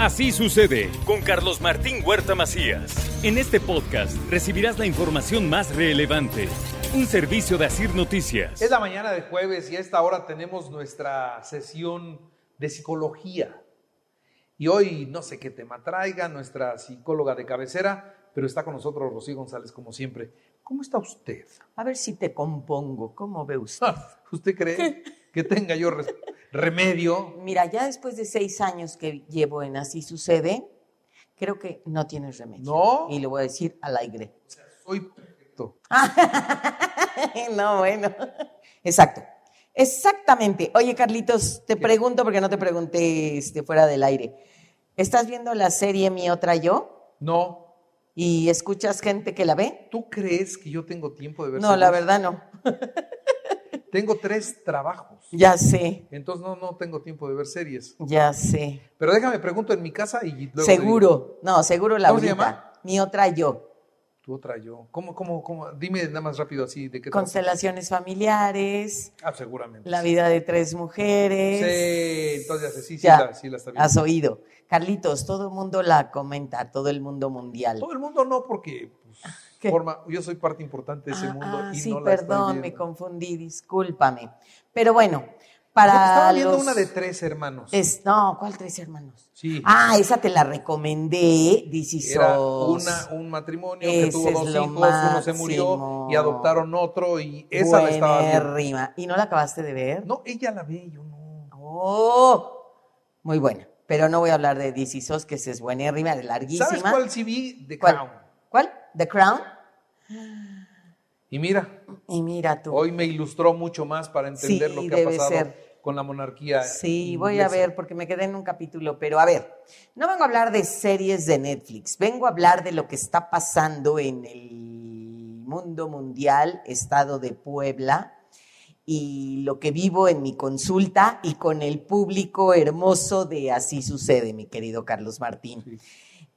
Así sucede con Carlos Martín Huerta Macías. En este podcast recibirás la información más relevante. Un servicio de Asir Noticias. Es la mañana de jueves y a esta hora tenemos nuestra sesión de psicología. Y hoy no sé qué tema traiga nuestra psicóloga de cabecera, pero está con nosotros Rocío González como siempre. ¿Cómo está usted? A ver si te compongo. ¿Cómo ve usted? ¿Usted cree que tenga yo res- remedio? Mira, ya después de seis años que llevo en Así Sucede, creo que no tienes remedio. ¿No? Y lo voy a decir al aire. Soy perfecto. no, bueno. Exacto. Exactamente. Oye, Carlitos, te pregunto porque no te pregunté este, fuera del aire. ¿Estás viendo la serie Mi Otra Yo? No. ¿Y escuchas gente que la ve? ¿Tú crees que yo tengo tiempo de ver No, la verdad no. Tengo tres trabajos. Ya sé, Entonces no, no tengo tiempo de ver series. ya sé. Pero déjame pregunto en mi casa y luego Seguro. No, seguro la ¿Cómo se llama? Mi Otra Yo. tu otra yo. ¿Cómo, cómo, cómo? Dime nada más rápido así de qué. Constelaciones familiares, Ah, seguramente. la vida de tres mujeres. Sí, entonces sí, sí, Ya, la, sí la está viendo. Has oído. Carlitos, todo el mundo la comenta, todo el mundo mundial. Todo el mundo no, porque pues, ¿Qué? forma, yo soy parte importante de ese Ah, mundo ah, y sí, no la perdón, me confundí, discúlpame. Pero bueno, para Estaba viendo los- una de tres hermanos. Es, no, ¿cuál tres hermanos? Sí. Ah, esa te la recomendé, This Era una, un matrimonio que tuvo dos hijos, uno se murió y adoptaron otro y esa la estaba viendo. Buenérrima. ¿Y no la acabaste de ver? No, ella la ve, yo no. Oh, muy buena. Pero no voy a hablar de DC SOS, que es buenérrima, es larguísima. ¿Sabes cuál sí vi? The ¿Cuál? Crown. ¿Cuál? ¿The Crown? Y mira, Y mira tú. hoy me ilustró mucho más para entender Sí, lo que ha pasado ser. con la monarquía. Sí, voy a ver porque me quedé en un capítulo, pero a ver, no vengo a hablar de series de Netflix, vengo a hablar de lo que está pasando en el mundo mundial, estado de Puebla, y lo que vivo en mi consulta y con el público hermoso de Así sucede, mi querido Carlos Martín.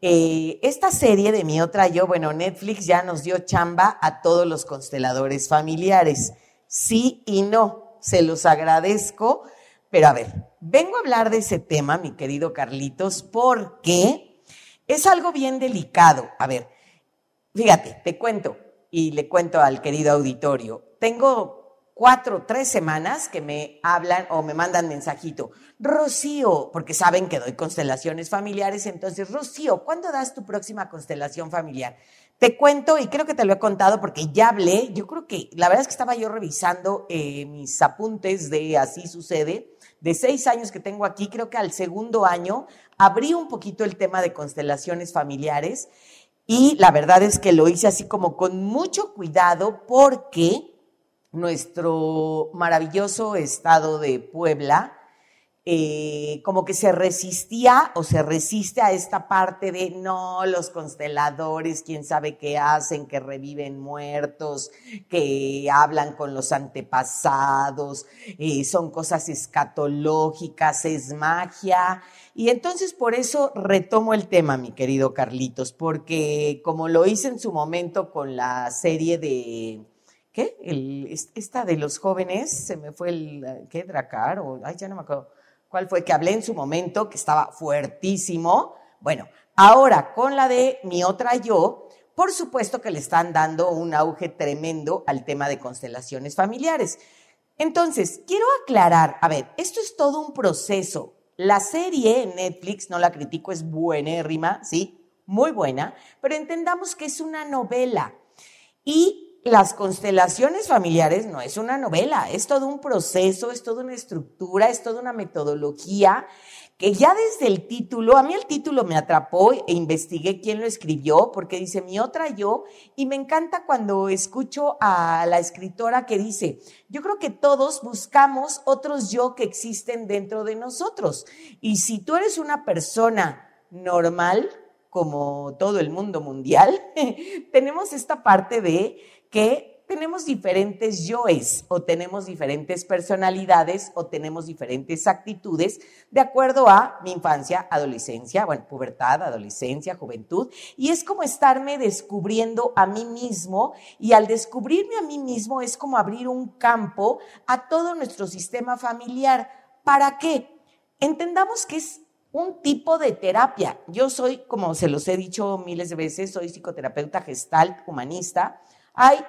Eh, esta serie de Mi Otra Yo, bueno, Netflix ya nos dio chamba a todos los consteladores familiares. Sí y no, se los agradezco, pero a ver, vengo a hablar de ese tema, mi querido Carlitos, porque es algo bien delicado. A ver, fíjate, te cuento y le cuento al querido auditorio. Tengo cuatro, tres semanas que me hablan o me mandan mensajito. Rocío, porque saben que doy constelaciones familiares, entonces, Rocío, ¿cuándo das tu próxima constelación familiar? Te cuento, y creo que te lo he contado porque ya hablé, yo creo que la verdad es que estaba yo revisando eh, mis apuntes de Así sucede, de seis años que tengo aquí, creo que al segundo año abrí un poquito el tema de constelaciones familiares y la verdad es que lo hice así como con mucho cuidado porque nuestro maravilloso estado de Puebla, eh, como que se resistía o se resiste a esta parte de no, los consteladores, quién sabe qué hacen, que reviven muertos, que hablan con los antepasados, eh, son cosas escatológicas, es magia. Y entonces por eso retomo el tema, mi querido Carlitos, porque como lo hice en su momento con la serie de... ¿Qué? Esta de los jóvenes, se me fue el, ¿qué? Dracar, o, ay, ya no me acuerdo cuál fue, que hablé en su momento, que estaba fuertísimo. Bueno, ahora con la de mi otra yo, por supuesto que le están dando un auge tremendo al tema de constelaciones familiares. Entonces, quiero aclarar, a ver, esto es todo un proceso. La serie en Netflix, no la critico, es buenérrima, sí, muy buena, pero entendamos que es una novela. Y las constelaciones familiares no es una novela, es todo un proceso, es toda una estructura, es toda una metodología que ya desde el título, a mí el título me atrapó e investigué quién lo escribió, porque dice mi otra yo, y me encanta cuando escucho a la escritora que dice, yo creo que todos buscamos otros yo que existen dentro de nosotros. Y si tú eres una persona normal, como todo el mundo mundial, tenemos esta parte de que tenemos diferentes yoes o tenemos diferentes personalidades o tenemos diferentes actitudes de acuerdo a mi infancia, adolescencia, pubertad, adolescencia, juventud. Y es como estarme descubriendo a mí mismo y al descubrirme a mí mismo es como abrir un campo a todo nuestro sistema familiar. ¿Para qué? Entendamos que es un tipo de terapia. Yo soy, como se los he dicho miles de veces, soy psicoterapeuta gestal humanista. Hay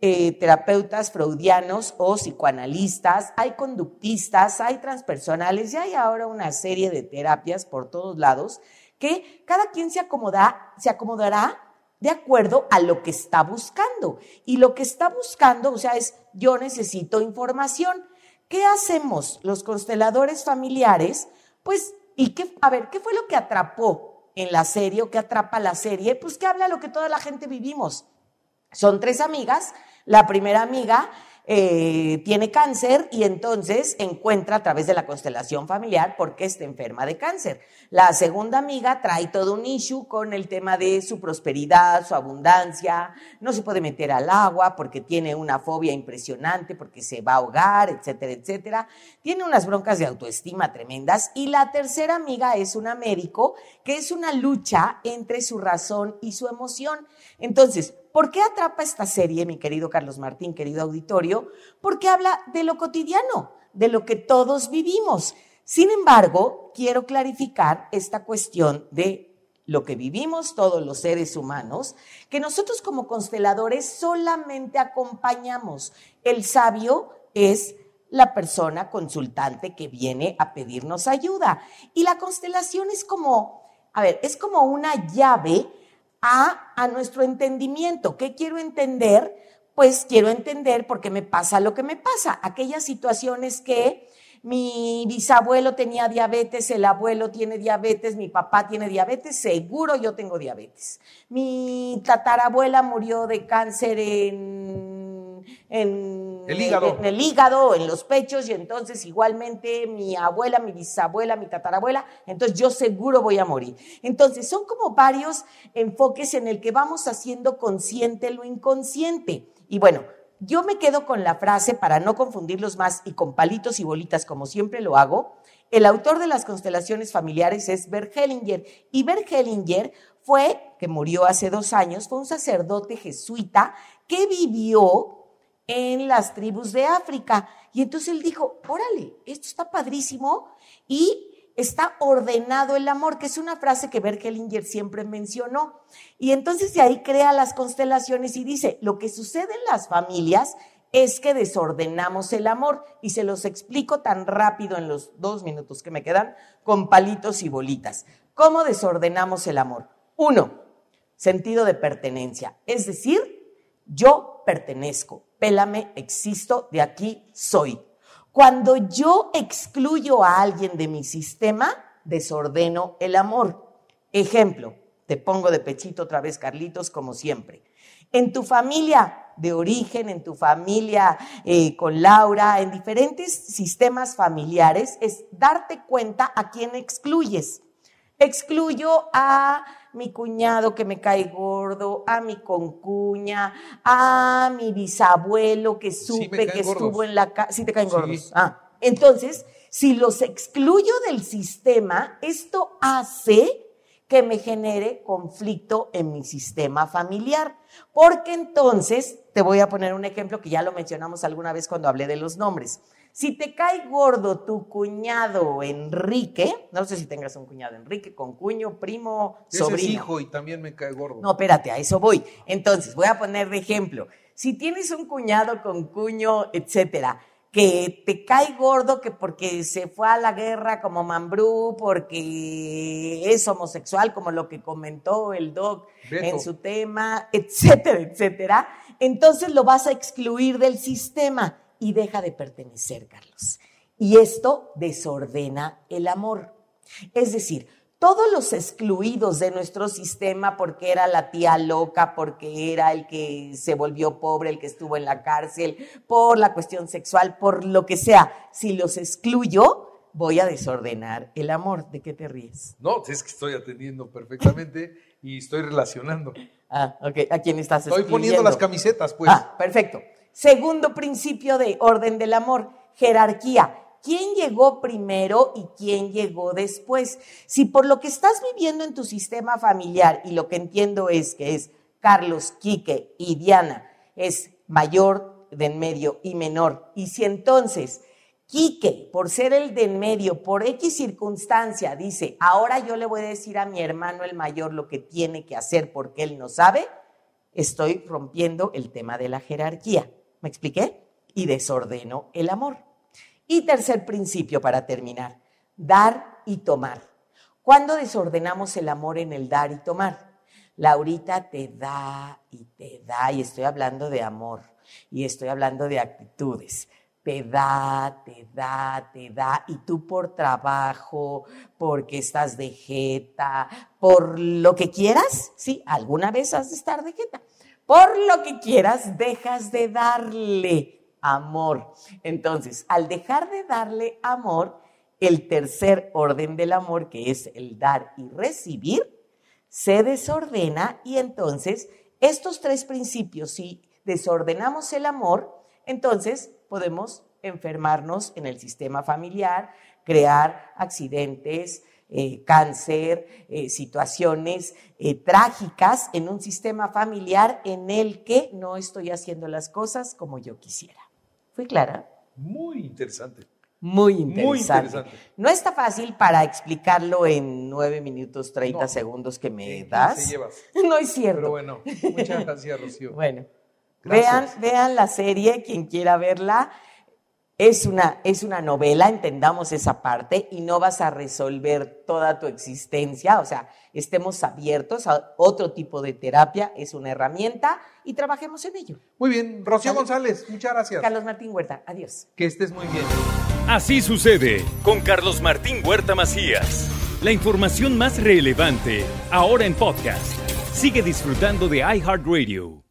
eh, terapeutas freudianos o psicoanalistas, hay conductistas, hay transpersonales y hay ahora una serie de terapias por todos lados que cada quien se, acomoda, se acomodará de acuerdo a lo que está buscando. Y lo que está buscando, o sea, es yo necesito información. ¿Qué hacemos los consteladores familiares? Pues, y qué, a ver, ¿qué fue lo que atrapó en la serie o qué atrapa la serie? Pues que habla lo que toda la gente vivimos. Son tres amigas la primera amiga eh, tiene cáncer y entonces encuentra a través de la constelación familiar por qué está enferma de cáncer. La segunda amiga trae todo un issue con el tema de su prosperidad, su abundancia, no se puede meter al agua porque tiene una fobia impresionante, porque se va a ahogar, etcétera, etcétera. Tiene unas broncas de autoestima tremendas. Y la tercera amiga es una médico que es una lucha entre su razón y su emoción. Entonces, ¿Por qué atrapa esta serie, mi querido Carlos Martín, querido auditorio? Porque habla de lo cotidiano, de lo que todos vivimos. Sin embargo, quiero clarificar esta cuestión de lo que vivimos todos los seres humanos, que nosotros como consteladores solamente acompañamos. El sabio es la persona consultante que viene a pedirnos ayuda. Y la constelación es como, a ver, es como una llave a, a nuestro entendimiento. ¿Qué quiero entender? Pues quiero entender por qué me pasa lo que me pasa. Aquellas situaciones que mi bisabuelo tenía diabetes, el abuelo tiene diabetes, mi papá tiene diabetes, seguro yo tengo diabetes. Mi tatarabuela murió de cáncer en, en, el hígado. en, el hígado, en los pechos, y entonces igualmente mi abuela, mi bisabuela, mi tatarabuela, entonces yo seguro voy a morir. Entonces son como varios enfoques en el que vamos haciendo consciente lo inconsciente. Y bueno, yo me quedo con la frase, para no confundirlos más y con palitos y bolitas como siempre lo hago, el autor de las constelaciones familiares es Bert Hellinger. Y Bert Hellinger fue, que murió hace dos años, fue un sacerdote jesuita que vivió en las tribus de África. Y entonces él dijo, órale, esto está padrísimo y está ordenado el amor, que es una frase que Bert Hellinger siempre mencionó. Y entonces de ahí crea las constelaciones y dice, lo que sucede en las familias es que desordenamos el amor. Y se los explico tan rápido en los dos minutos que me quedan, con palitos y bolitas. ¿Cómo desordenamos el amor? Uno, sentido de pertenencia. Es decir, yo pertenezco, pélame, existo, de aquí soy. Cuando yo excluyo a alguien de mi sistema, desordeno el amor. Ejemplo, te pongo de pechito otra vez, Carlitos, como siempre. En tu familia de origen, en tu familia eh, con Laura, en diferentes sistemas familiares, es darte cuenta a quién excluyes. Excluyo a mi cuñado que me cae gordo, a mi concuña, a mi bisabuelo que supe que estuvo en la casa. Sí, te caen gordos. Ah, entonces, si los excluyo del sistema, esto hace que me genere conflicto en mi sistema familiar. Porque entonces, te voy a poner un ejemplo que ya lo mencionamos alguna vez cuando hablé de los nombres. Si te cae gordo tu cuñado Enrique, no sé si tengas un cuñado Enrique, con cuño, primo, sobrino. Ese es hijo y también me cae gordo. No, espérate, a eso voy. Entonces, voy a poner de ejemplo. Si tienes un cuñado con cuño, etcétera, que te cae gordo que porque se fue a la guerra como Mambrú, porque es homosexual, como lo que comentó el doc en su tema, etcétera, etcétera, entonces lo vas a excluir del sistema y deja de pertenecer, Carlos. Y esto desordena el amor. Es decir, todos los excluidos de nuestro sistema porque era la tía loca, porque era el que se volvió pobre, el que estuvo en la cárcel, por la cuestión sexual, por lo que sea, si los excluyo, voy a desordenar el amor. ¿De qué te ríes? No, es que estoy atendiendo perfectamente y estoy relacionando. Ah, ok. ¿A quién estás Estoy poniendo las camisetas, pues. Ah, perfecto. Segundo principio de orden del amor, jerarquía quién llegó primero y quién llegó después. Si por lo que estás viviendo en tu sistema familiar, y lo que entiendo es que es Carlos, Quique y Diana, es mayor de en medio y menor, y si entonces Quique, por ser el de en medio, por X circunstancia, dice, ahora yo le voy a decir a mi hermano el mayor lo que tiene que hacer porque él no sabe, estoy rompiendo el tema de la jerarquía. ¿Me expliqué? Y desordeno el amor. Y tercer principio para terminar, dar y tomar. ¿Cuándo desordenamos el amor en el dar y tomar? Laurita te da y te da, y estoy hablando de amor, y estoy hablando de actitudes. Te da, te da, te da, y tú por trabajo, porque estás de jeta, por lo que quieras, sí, alguna vez has de estar de jeta, por lo que quieras, dejas de darle amor. Entonces, al dejar de darle amor, el tercer orden del amor, que es el dar y recibir, se desordena y entonces estos tres principios, si desordenamos el amor, entonces podemos enfermarnos en el sistema familiar, crear accidentes, eh, cáncer, eh, situaciones eh, trágicas en un sistema familiar en el que no estoy haciendo las cosas como yo quisiera. ¿Fui clara? Muy interesante. Muy interesante. No está fácil para explicarlo en nueve minutos, 30 segundos que me das. No es cierto. Pero bueno, muchas gracias, Rocío. bueno, vean, vean la serie, quien quiera verla. Es una, es una novela, entendamos esa parte, y no vas a resolver toda tu existencia, o sea, estemos abiertos a otro tipo de terapia, es una herramienta y trabajemos en ello. Muy bien, Rocío González, muchas gracias. Carlos Martín Huerta, adiós. Que estés muy bien. Así sucede con Carlos Martín Huerta Macías. La información más relevante, ahora en podcast. Sigue disfrutando de iHeartRadio.